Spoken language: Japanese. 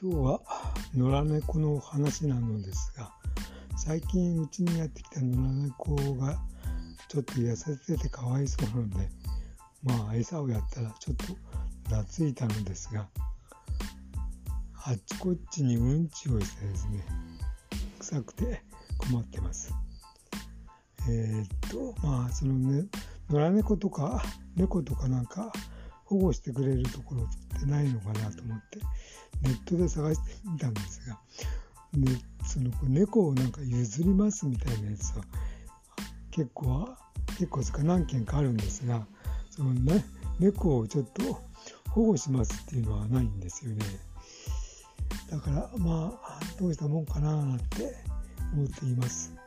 今日は野良猫の話なのですが最近うちにやってきた野良猫がちょっと痩せててかわいそうなのでまあ餌をやったらちょっと懐いたのですがあっちこっちにうんちをしてですね臭くて困ってます。えー、っとまあそのね野良猫とか猫とかなんか保護してくれるところってないのかなと思ってネットで探してみたんですが、ね、その猫をなんか譲りますみたいなやつは結構結構ですか何件かあるんですがその、ね、猫をちょっと保護しますっていうのはないんですよね。だからまあどうしたもんかななんて思っています。